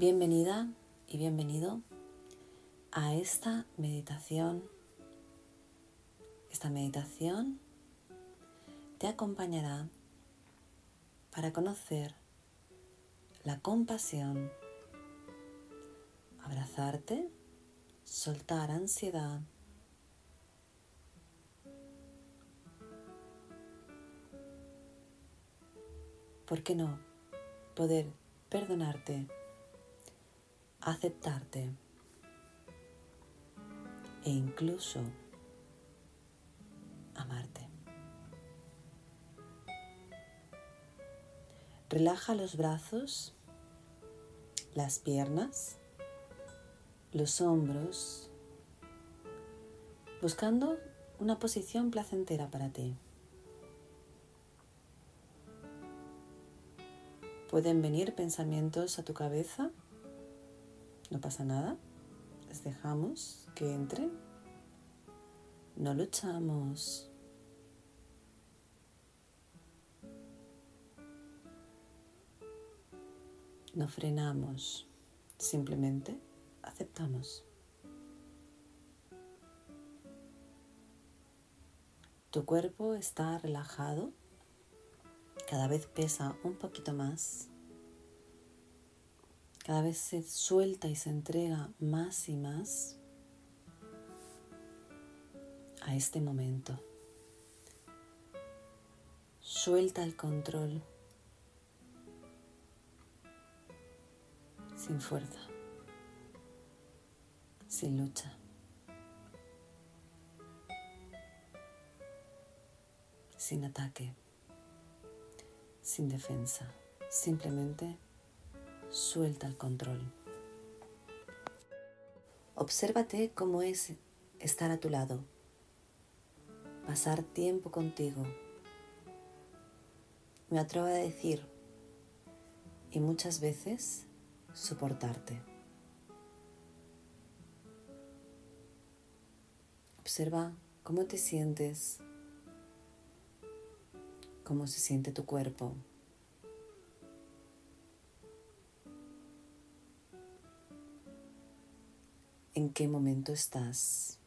Bienvenida y bienvenido a esta meditación. Esta meditación te acompañará para conocer la compasión, abrazarte, soltar ansiedad, ¿por qué no poder perdonarte, aceptarte e incluso amarte? Relaja los brazos, las piernas, los hombros, buscando una posición placentera para ti. Pueden venir pensamientos a tu cabeza, no pasa nada, les dejamos que entren, no luchamos. No frenamos, simplemente aceptamos. Tu cuerpo está relajado cada vez pesa un poquito más. Cada vez se suelta y se entrega más y más a este momento. Suelta el control sin fuerza, sin lucha. sin ataque sin defensa, simplemente suelta el control. Obsérvate cómo es estar a tu lado, pasar tiempo contigo. Me atrevo a decir, y muchas veces soportarte. Observa cómo te sientes cómo se siente tu cuerpo. ¿En qué momento estás?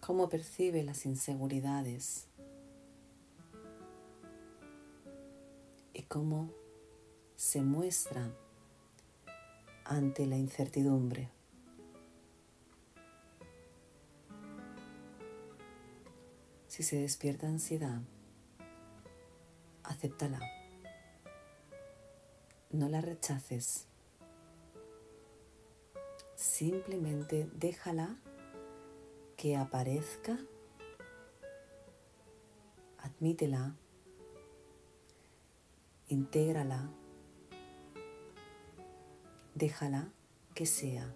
¿Cómo percibe las inseguridades? ¿Y cómo se muestra ante la incertidumbre? Si se despierta ansiedad, acéptala. No la rechaces. Simplemente déjala que aparezca. Admítela. Intégrala. Déjala que sea.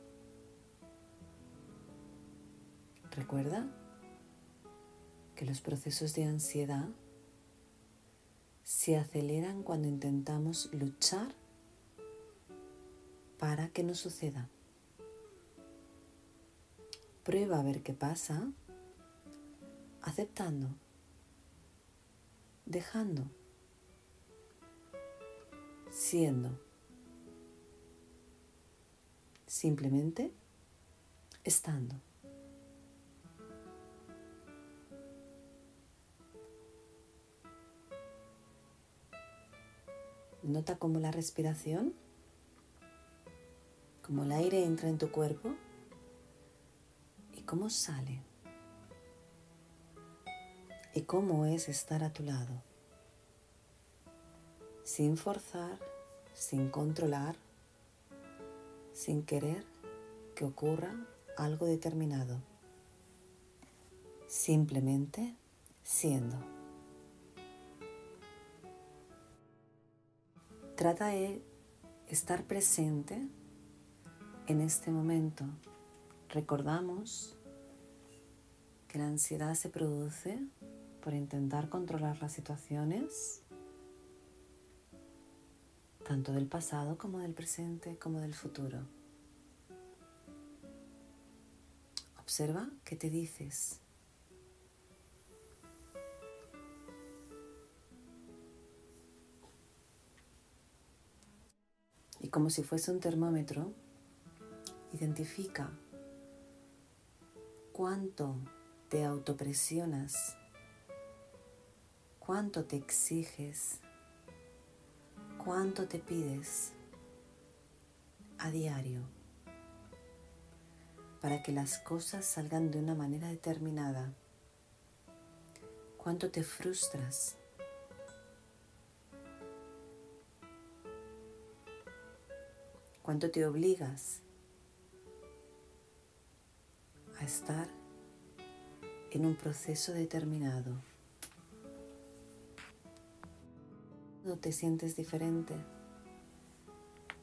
Recuerda que los procesos de ansiedad se aceleran cuando intentamos luchar para que no suceda. Prueba a ver qué pasa aceptando, dejando, siendo, simplemente estando. Nota cómo la respiración, cómo el aire entra en tu cuerpo y cómo sale. Y cómo es estar a tu lado. Sin forzar, sin controlar, sin querer que ocurra algo determinado. Simplemente siendo. Trata de estar presente en este momento recordamos que la ansiedad se produce por intentar controlar las situaciones, tanto del pasado como del presente como del futuro. Observa qué te dices. Y como si fuese un termómetro, identifica cuánto te autopresionas, cuánto te exiges, cuánto te pides a diario para que las cosas salgan de una manera determinada. Cuánto te frustras. Cuánto te obligas estar en un proceso determinado. No te sientes diferente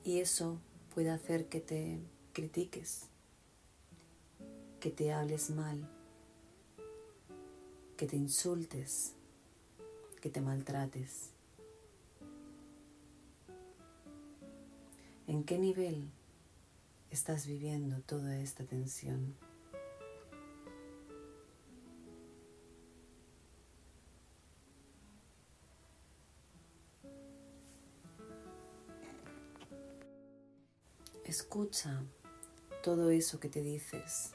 y eso puede hacer que te critiques, que te hables mal, que te insultes, que te maltrates. ¿En qué nivel estás viviendo toda esta tensión? Escucha todo eso que te dices,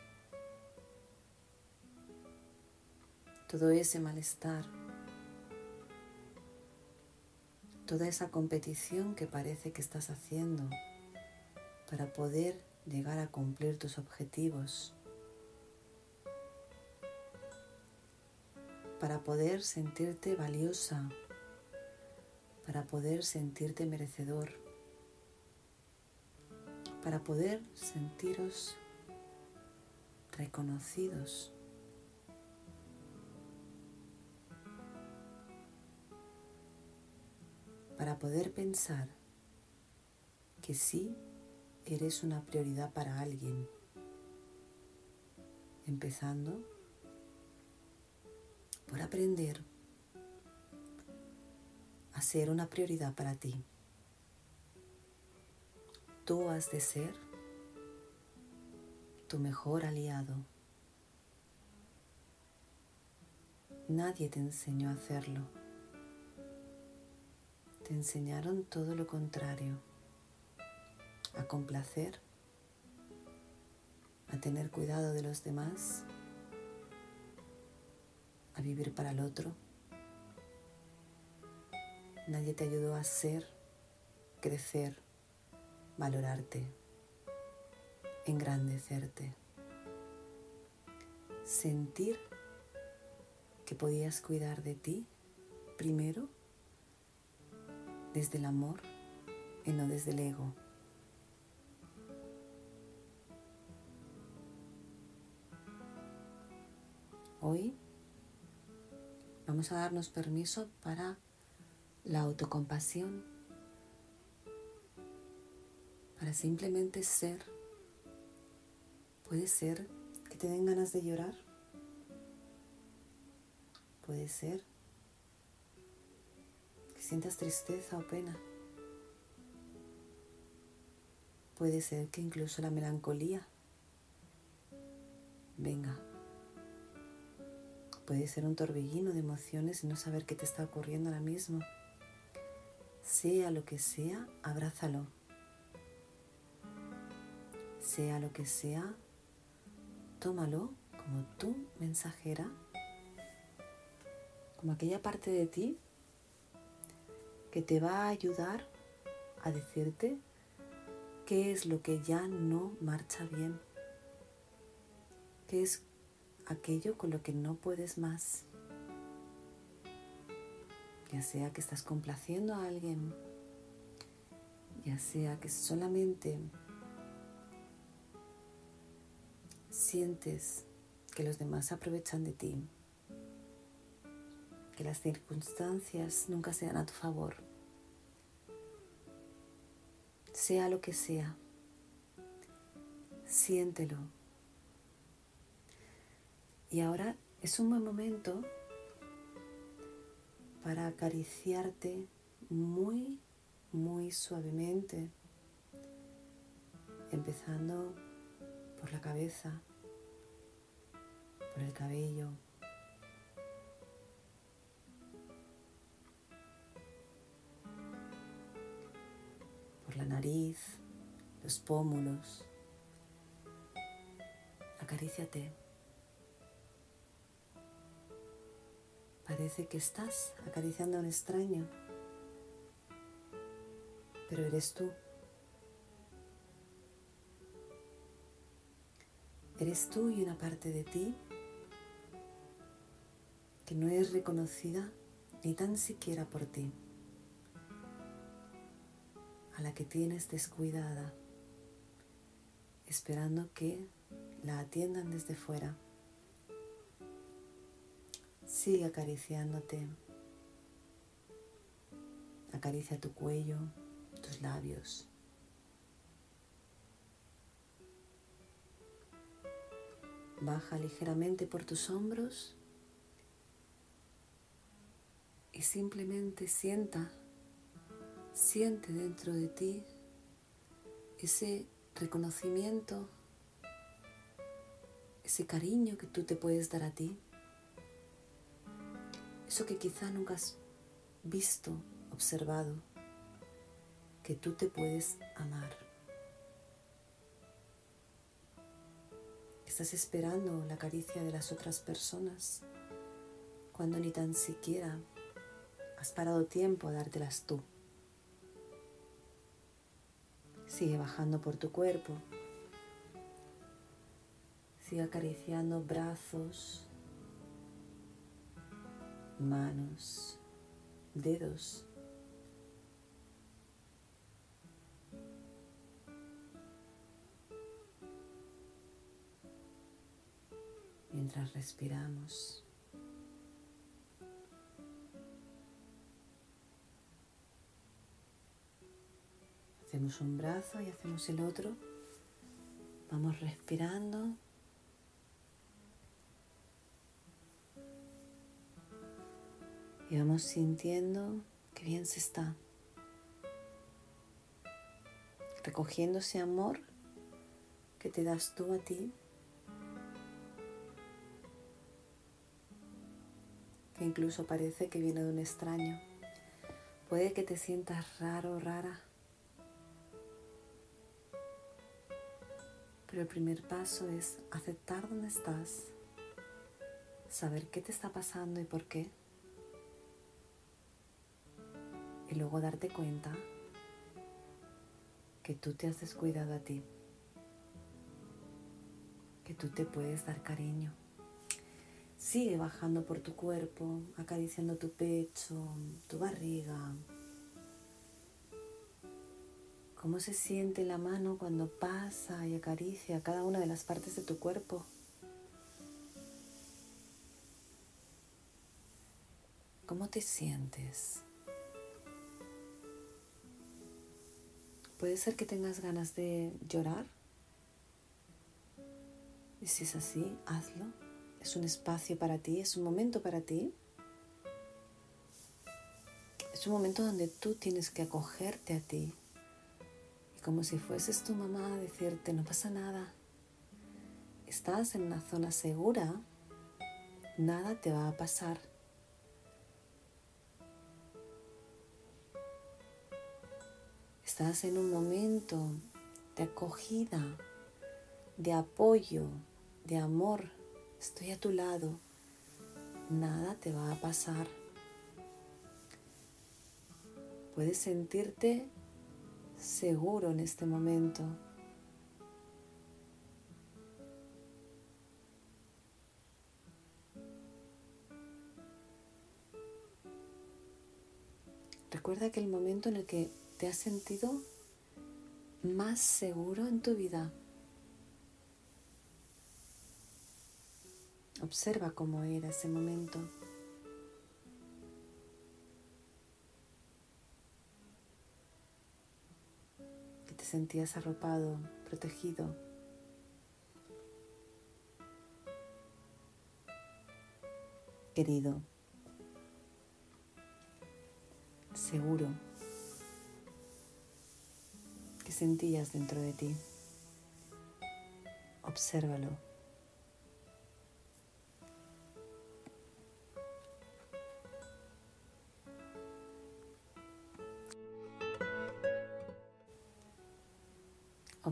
todo ese malestar, toda esa competición que parece que estás haciendo para poder llegar a cumplir tus objetivos, para poder sentirte valiosa, para poder sentirte merecedor para poder sentiros reconocidos. Para poder pensar que sí eres una prioridad para alguien, empezando por aprender a ser una prioridad para ti. Tú has de ser tu mejor aliado. Nadie te enseñó a hacerlo. Te enseñaron todo lo contrario, a complacer, a tener cuidado de los demás, a vivir para el otro. Nadie te ayudó a ser, crecer, valorarte, engrandecerte, sentir que podías cuidar de ti primero desde el amor y no desde el ego. Hoy vamos a darnos permiso para la autocompasión para simplemente ser. Puede ser que te den ganas de llorar. Puede ser que sientas tristeza o pena. Puede ser que incluso la melancolía venga. Puede ser un torbellino de emociones y no saber qué te está ocurriendo ahora mismo. Sea lo que sea, abrázalo sea lo que sea, tómalo como tu mensajera, como aquella parte de ti que te va a ayudar a decirte qué es lo que ya no marcha bien, qué es aquello con lo que no puedes más, ya sea que estás complaciendo a alguien, ya sea que solamente sientes que los demás aprovechan de ti, que las circunstancias nunca sean a tu favor, sea lo que sea, siéntelo. Y ahora es un buen momento para acariciarte muy, muy suavemente, empezando por la cabeza, por el cabello. por la nariz, los pómulos. Acaríciate. Parece que estás acariciando a un extraño, pero eres tú. Eres tú y una parte de ti que no es reconocida ni tan siquiera por ti, a la que tienes descuidada, esperando que la atiendan desde fuera. Sigue acariciándote. Acaricia tu cuello, tus labios. Baja ligeramente por tus hombros y simplemente sienta, siente dentro de ti ese reconocimiento, ese cariño que tú te puedes dar a ti, eso que quizá nunca has visto, observado, que tú te puedes amar. Estás esperando la caricia de las otras personas cuando ni tan siquiera Has parado tiempo a dártelas tú. Sigue bajando por tu cuerpo. Sigue acariciando brazos, manos, dedos. Mientras respiramos. Hacemos un brazo y hacemos el otro. Vamos respirando. Y vamos sintiendo que bien se está. Recogiendo ese amor que te das tú a ti. Que incluso parece que viene de un extraño. Puede que te sientas raro, rara. Pero el primer paso es aceptar dónde estás, saber qué te está pasando y por qué. Y luego darte cuenta que tú te has descuidado a ti, que tú te puedes dar cariño. Sigue bajando por tu cuerpo, acariciando tu pecho, tu barriga, cómo se siente la mano cuando pasa y acaricia cada una de las partes de tu cuerpo. ¿Cómo te sientes? Puede ser que tengas ganas de llorar. Y si es así, hazlo. Es un espacio para ti, es un momento para ti. Es un momento donde tú tienes que acogerte a ti, como si fueses tu mamá a decirte, no pasa nada, estás en una zona segura, nada te va a pasar. Estás en un momento de acogida, de apoyo, de amor. Estoy a tu lado. Nada te va a pasar. Puedes sentirte seguro en este momento. Recuerda que el momento en el que te has sentido más seguro en tu vida. Observa cómo era ese momento. sentías arropado, protegido. Querido, seguro que sentías dentro de ti. Obsérvalo.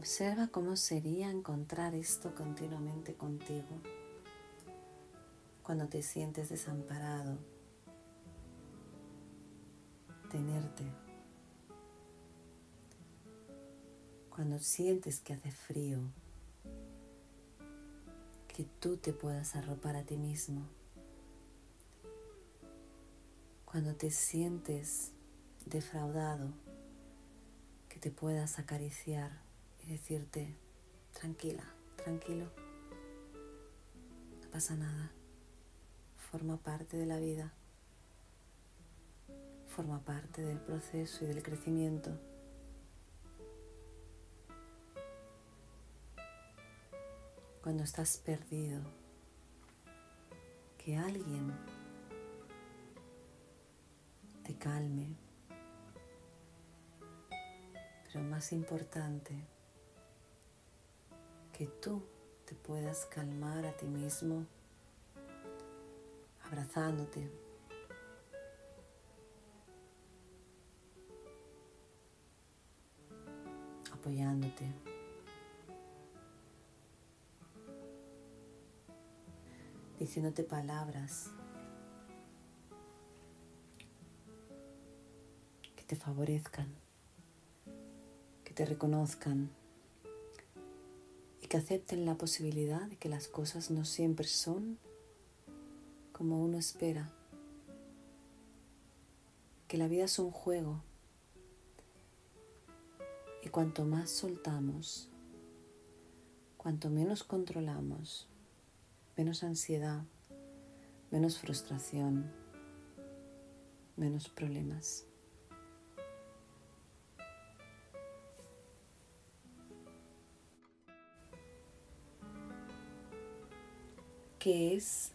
Observa cómo sería encontrar esto continuamente contigo cuando te sientes desamparado, tenerte, cuando sientes que hace frío, que tú te puedas arropar a ti mismo, cuando te sientes defraudado, que te puedas acariciar y decirte, tranquila, tranquilo, no pasa nada. Forma parte de la vida, forma parte del proceso y del crecimiento. Cuando estás perdido, que alguien te calme, pero más importante, que tú te puedas calmar a ti mismo abrazándote. apoyándote. diciéndote palabras que te favorezcan, que te reconozcan que acepten la posibilidad de que las cosas no siempre son como uno espera, que la vida es un juego y cuanto más soltamos, cuanto menos controlamos, menos ansiedad, menos frustración, menos problemas. ¿Qué es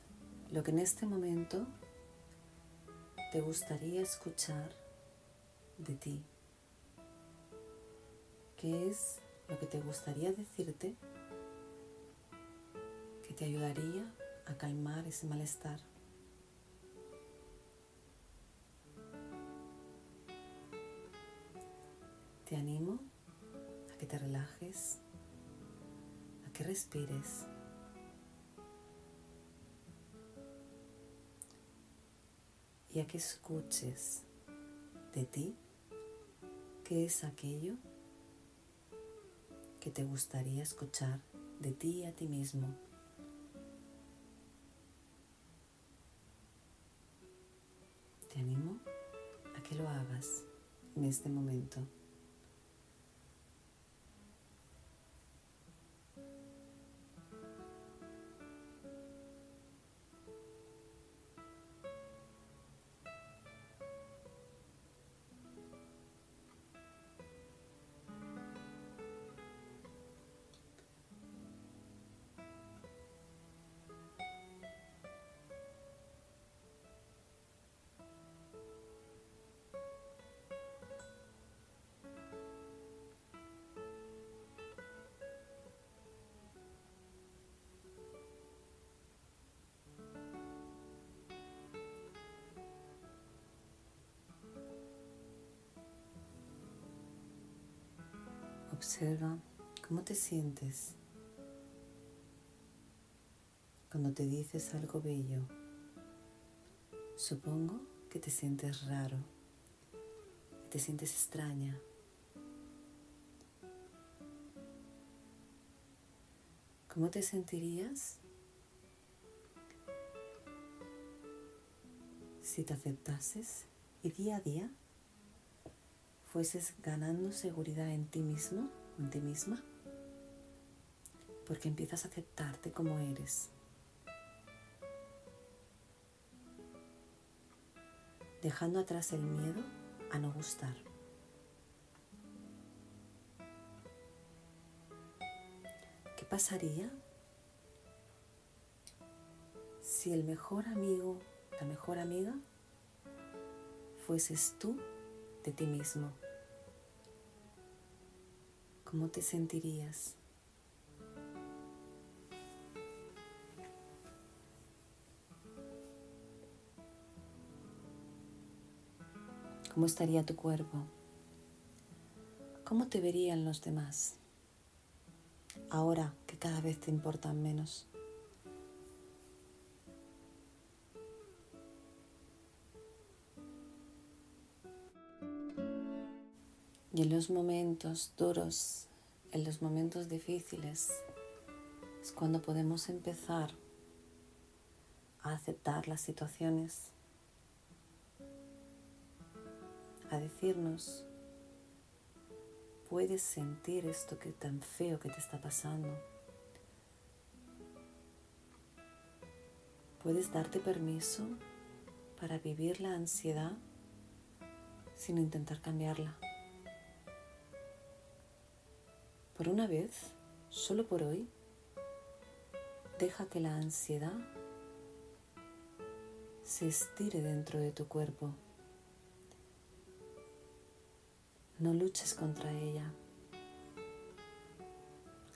lo que en este momento te gustaría escuchar de ti. ¿Qué es lo que te gustaría decirte que te ayudaría a calmar ese malestar? Te animo a que te relajes, a que respires y que escuches de ti qué es aquello que te gustaría escuchar de ti a ti mismo. Te animo a que lo hagas en este momento. Observa cómo te sientes cuando te dices algo bello. Supongo que te sientes raro, que te sientes extraña. ¿Cómo te sentirías si te aceptases y día a día fueses ganando seguridad en ti mismo, en ti misma, porque empiezas a aceptarte como eres. Dejando atrás el miedo a no gustar. ¿Qué pasaría si el mejor amigo, la mejor amiga, fueses tú de ti mismo. ¿Cómo te sentirías? ¿Cómo estaría tu cuerpo? ¿Cómo te verían los demás? ahora que cada vez te importan menos. Y en los momentos duros, en los momentos difíciles, es cuando podemos empezar a aceptar las situaciones, a decirnos, puedes sentir esto que tan feo que te está pasando. Puedes darte permiso para vivir la ansiedad sin intentar cambiarla. Por una vez, solo por hoy, deja que la ansiedad se estire dentro de tu cuerpo. No luches contra ella.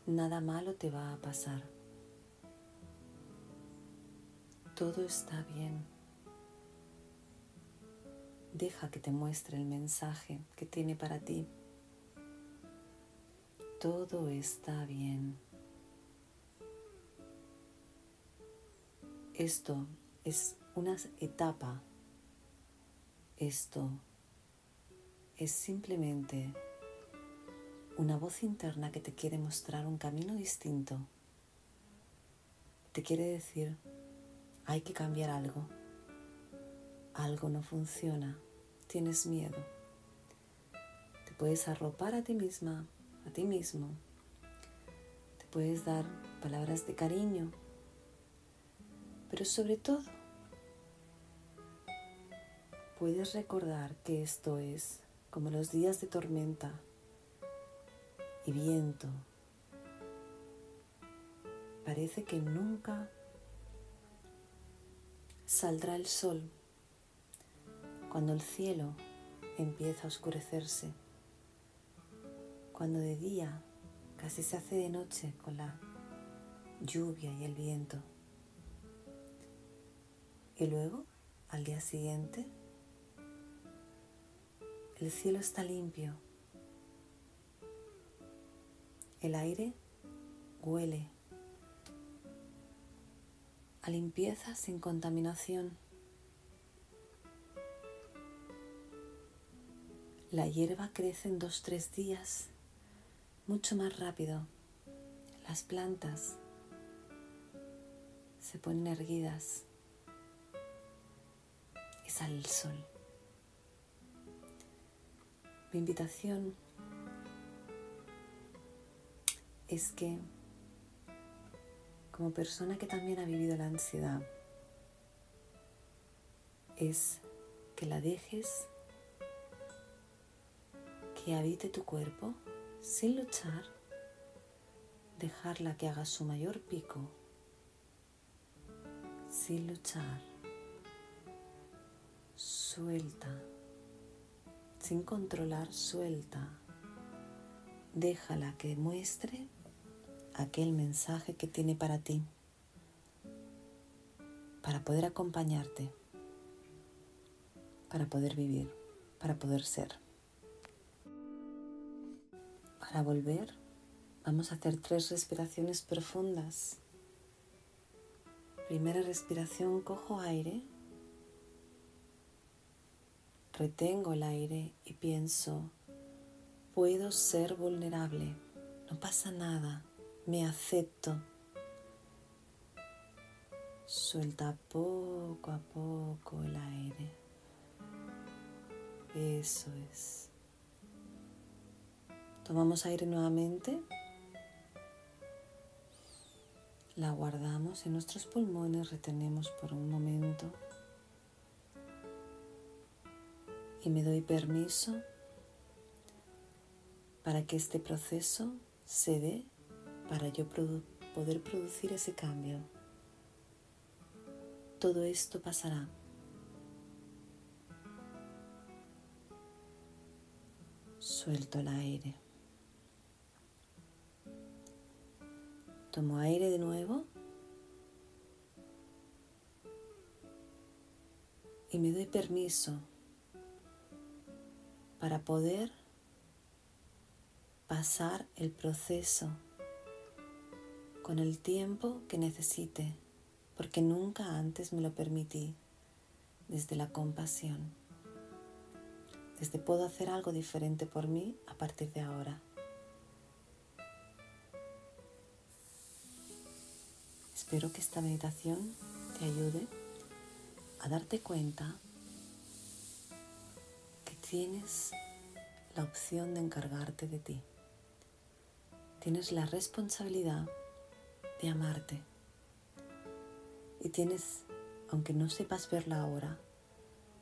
Nada malo te va a pasar. Todo está bien. Deja que te muestre el mensaje que tiene para ti todo está bien. Esto es una etapa. Esto es simplemente una voz interna que te quiere mostrar un camino distinto. Te quiere decir, hay que cambiar algo. Algo no funciona. Tienes miedo. Te puedes arropar a ti misma a ti mismo. Te puedes dar palabras de cariño, pero sobre todo puedes recordar que esto es como los días de tormenta y viento. Parece que nunca saldrá el sol cuando el cielo empieza a oscurecerse cuando de día casi se hace de noche con la lluvia y el viento. Y luego, al día siguiente, el cielo está limpio, el aire huele a limpieza sin contaminación. La hierba crece en dos, tres días mucho más rápido. Las plantas se ponen erguidas y sale el sol. Mi invitación es que como persona que también ha vivido la ansiedad, es que la dejes que habite tu cuerpo sin luchar, dejarla que haga su mayor pico, sin luchar, suelta, sin controlar, suelta, déjala que muestre aquel mensaje que tiene para ti, para poder acompañarte, para poder vivir, para poder ser. Para volver, vamos a hacer tres respiraciones profundas. Primera respiración, cojo aire, retengo el aire y pienso, puedo ser vulnerable, no pasa nada, me acepto. Suelta poco a poco el aire. Eso es. Tomamos aire nuevamente. La guardamos en nuestros pulmones, retenemos por un momento. Y me doy permiso para que este proceso se dé para yo poder producir ese cambio. Todo esto pasará. Suelto el aire. Tomo aire de nuevo. Y me doy permiso para poder pasar el proceso con el tiempo que necesite, porque nunca antes me lo permití, desde la compasión, desde puedo hacer algo diferente por mí a partir de ahora. Espero que esta meditación te ayude a darte cuenta que tienes la opción de encargarte de ti. Tienes la responsabilidad de amarte. Y tienes, aunque no sepas verla ahora,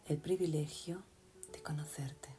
el privilegio de conocerte.